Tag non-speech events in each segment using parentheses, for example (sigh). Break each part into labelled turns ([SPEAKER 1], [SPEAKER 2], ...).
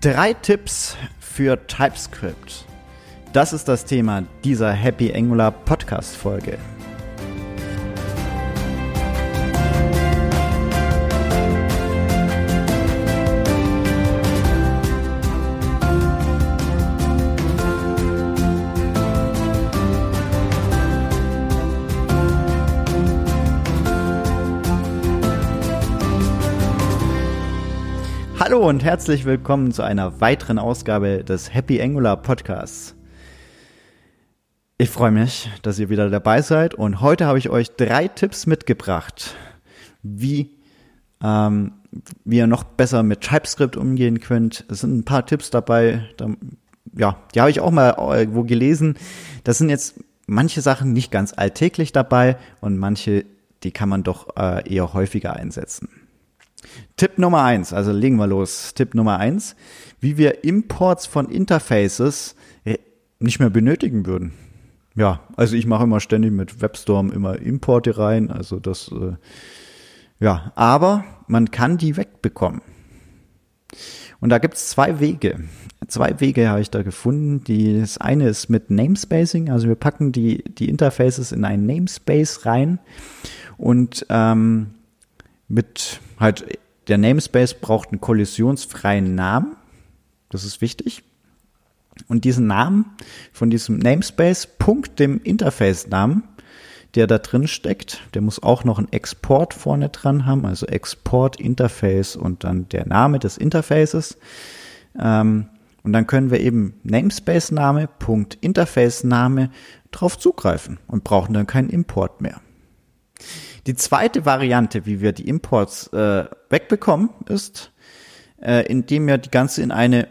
[SPEAKER 1] Drei Tipps für TypeScript. Das ist das Thema dieser Happy Angular Podcast Folge. Hallo und herzlich willkommen zu einer weiteren Ausgabe des Happy Angular Podcasts. Ich freue mich, dass ihr wieder dabei seid und heute habe ich euch drei Tipps mitgebracht, wie, ähm, wie ihr noch besser mit TypeScript umgehen könnt. Es sind ein paar Tipps dabei, da, ja, die habe ich auch mal irgendwo gelesen. Das sind jetzt manche Sachen nicht ganz alltäglich dabei und manche, die kann man doch äh, eher häufiger einsetzen. Tipp Nummer eins, also legen wir los. Tipp Nummer eins, wie wir Imports von Interfaces nicht mehr benötigen würden. Ja, also ich mache immer ständig mit WebStorm immer Importe rein, also das, äh, ja, aber man kann die wegbekommen. Und da gibt es zwei Wege. Zwei Wege habe ich da gefunden. Die, das eine ist mit Namespacing, also wir packen die, die Interfaces in einen Namespace rein und ähm, mit halt der Namespace braucht einen kollisionsfreien Namen. Das ist wichtig. Und diesen Namen von diesem Namespace, Punkt dem Interface-Namen, der da drin steckt, der muss auch noch einen Export vorne dran haben, also Export Interface und dann der Name des Interfaces. Ähm, und dann können wir eben Namespace-Name, Punkt Interface-Name drauf zugreifen und brauchen dann keinen Import mehr. Die zweite Variante, wie wir die Imports äh, wegbekommen, ist, äh, indem wir die ganze in eine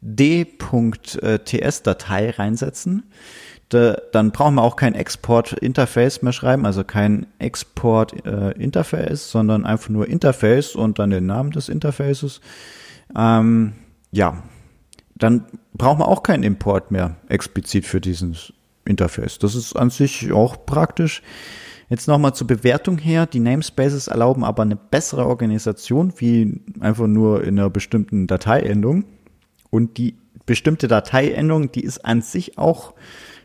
[SPEAKER 1] .d.ts-Datei reinsetzen. Da, dann brauchen wir auch kein Export-Interface mehr schreiben, also kein Export-Interface, äh, sondern einfach nur Interface und dann den Namen des Interfaces. Ähm, ja, dann brauchen wir auch keinen Import mehr explizit für dieses Interface. Das ist an sich auch praktisch. Jetzt nochmal zur Bewertung her. Die Namespaces erlauben aber eine bessere Organisation wie einfach nur in einer bestimmten Dateiendung. Und die bestimmte Dateiendung, die ist an sich auch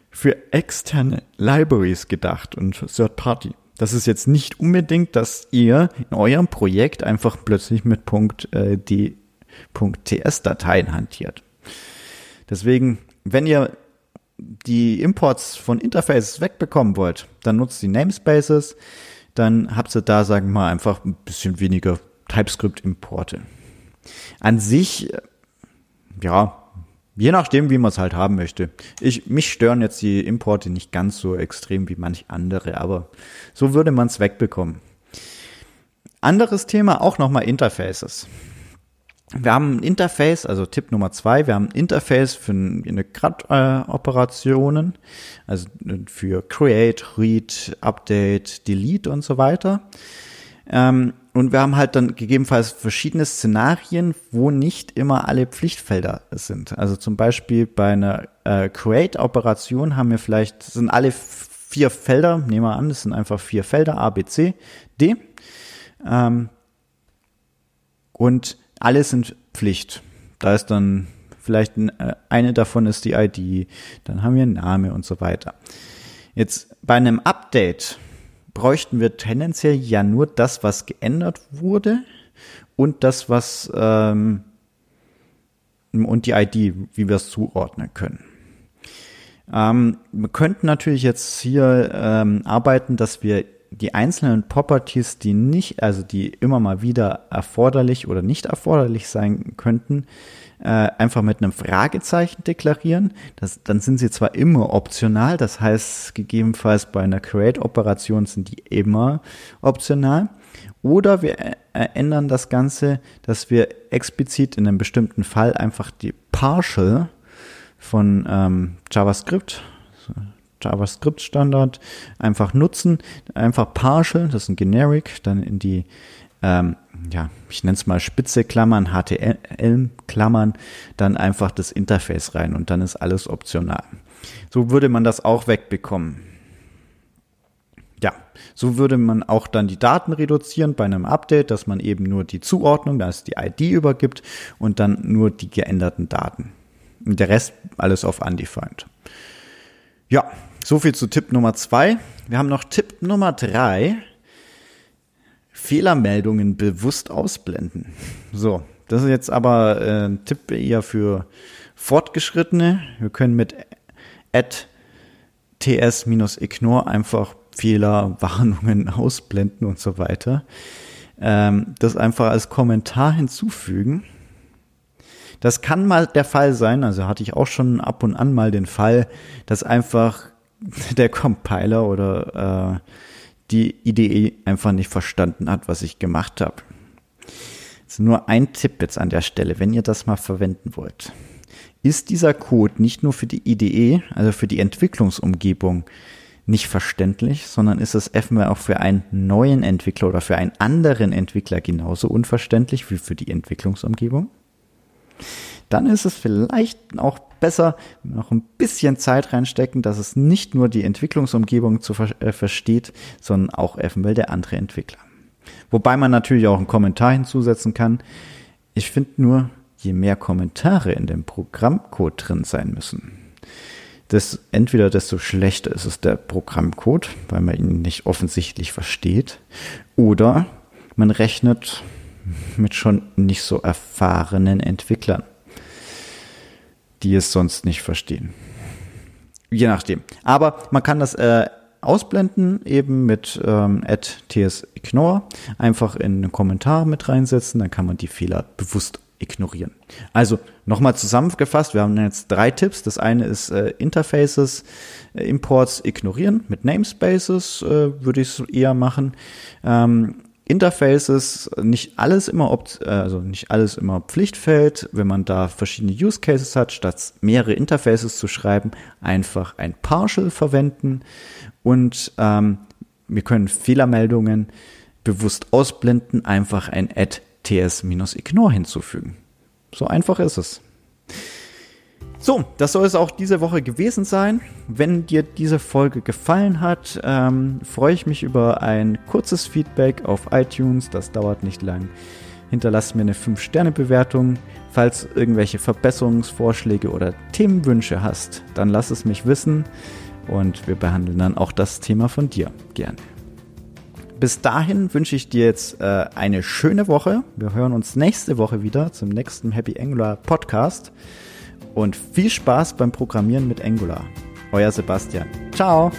[SPEAKER 1] für externe Libraries gedacht und Third Party. Das ist jetzt nicht unbedingt, dass ihr in eurem Projekt einfach plötzlich mit äh, .ts-Dateien hantiert. Deswegen, wenn ihr die Imports von Interfaces wegbekommen wollt, dann nutzt die Namespaces, dann habt ihr da, sagen wir mal, einfach ein bisschen weniger TypeScript-Importe. An sich, ja, je nachdem, wie man es halt haben möchte. Ich, mich stören jetzt die Importe nicht ganz so extrem wie manch andere, aber so würde man es wegbekommen. Anderes Thema auch nochmal Interfaces wir haben ein Interface, also Tipp Nummer zwei, wir haben ein Interface für eine CRUD-Operationen, also für Create, Read, Update, Delete und so weiter. Ähm, und wir haben halt dann gegebenenfalls verschiedene Szenarien, wo nicht immer alle Pflichtfelder sind. Also zum Beispiel bei einer äh, Create-Operation haben wir vielleicht, sind alle vier Felder, nehmen wir an, das sind einfach vier Felder, A, B, C, D. Ähm, und alle sind Pflicht. Da ist dann vielleicht äh, eine davon ist die ID, dann haben wir einen Name und so weiter. Jetzt bei einem Update bräuchten wir tendenziell ja nur das, was geändert wurde und das, was ähm, und die ID, wie wir es zuordnen können. Ähm, wir könnten natürlich jetzt hier ähm, arbeiten, dass wir die einzelnen Properties, die nicht, also die immer mal wieder erforderlich oder nicht erforderlich sein könnten, äh, einfach mit einem Fragezeichen deklarieren. Das, dann sind sie zwar immer optional, das heißt gegebenenfalls bei einer Create-Operation sind die immer optional. Oder wir ändern das Ganze, dass wir explizit in einem bestimmten Fall einfach die Partial von ähm, JavaScript, JavaScript-Standard einfach nutzen, einfach partial, das ist ein Generic, dann in die, ähm, ja, ich nenne es mal Spitze Klammern, HTML-Klammern, dann einfach das Interface rein und dann ist alles optional. So würde man das auch wegbekommen. ja, so würde man auch dann die Daten reduzieren bei einem Update, dass man eben nur die Zuordnung, da ist die ID übergibt und dann nur die geänderten Daten. Und der Rest alles auf undefined. Ja, so viel zu Tipp Nummer zwei. Wir haben noch Tipp Nummer drei. Fehlermeldungen bewusst ausblenden. So, das ist jetzt aber äh, ein Tipp eher für Fortgeschrittene. Wir können mit add ts-ignore einfach Fehler, Warnungen (laughs) ausblenden und so weiter. Ähm, das einfach als Kommentar hinzufügen. Das kann mal der Fall sein, also hatte ich auch schon ab und an mal den Fall, dass einfach der Compiler oder äh, die IDE einfach nicht verstanden hat, was ich gemacht habe. Jetzt nur ein Tipp jetzt an der Stelle, wenn ihr das mal verwenden wollt. Ist dieser Code nicht nur für die IDE, also für die Entwicklungsumgebung, nicht verständlich, sondern ist es eventuell auch für einen neuen Entwickler oder für einen anderen Entwickler genauso unverständlich wie für die Entwicklungsumgebung? Dann ist es vielleicht auch besser, noch ein bisschen Zeit reinstecken, dass es nicht nur die Entwicklungsumgebung zu ver äh, versteht, sondern auch eventuell der andere Entwickler. Wobei man natürlich auch einen Kommentar hinzusetzen kann. Ich finde nur, je mehr Kommentare in dem Programmcode drin sein müssen, das, entweder desto schlechter ist es der Programmcode, weil man ihn nicht offensichtlich versteht, oder man rechnet mit schon nicht so erfahrenen Entwicklern, die es sonst nicht verstehen. Je nachdem. Aber man kann das äh, ausblenden, eben mit ähm, @tsignore, einfach in einen Kommentar mit reinsetzen, dann kann man die Fehler bewusst ignorieren. Also nochmal zusammengefasst, wir haben jetzt drei Tipps. Das eine ist äh, Interfaces, äh, Imports ignorieren. Mit Namespaces äh, würde ich es eher machen. Ähm, Interfaces, nicht alles immer, opt also nicht alles immer Pflichtfeld. Wenn man da verschiedene Use Cases hat, statt mehrere Interfaces zu schreiben, einfach ein Partial verwenden und ähm, wir können Fehlermeldungen bewusst ausblenden, einfach ein Add ts-ignore hinzufügen. So einfach ist es. So, das soll es auch diese Woche gewesen sein. Wenn dir diese Folge gefallen hat, ähm, freue ich mich über ein kurzes Feedback auf iTunes. Das dauert nicht lang. Hinterlass mir eine 5-Sterne-Bewertung. Falls irgendwelche Verbesserungsvorschläge oder Themenwünsche hast, dann lass es mich wissen und wir behandeln dann auch das Thema von dir gerne. Bis dahin wünsche ich dir jetzt äh, eine schöne Woche. Wir hören uns nächste Woche wieder zum nächsten Happy Angular Podcast und viel Spaß beim Programmieren mit Angular. Euer Sebastian. Ciao.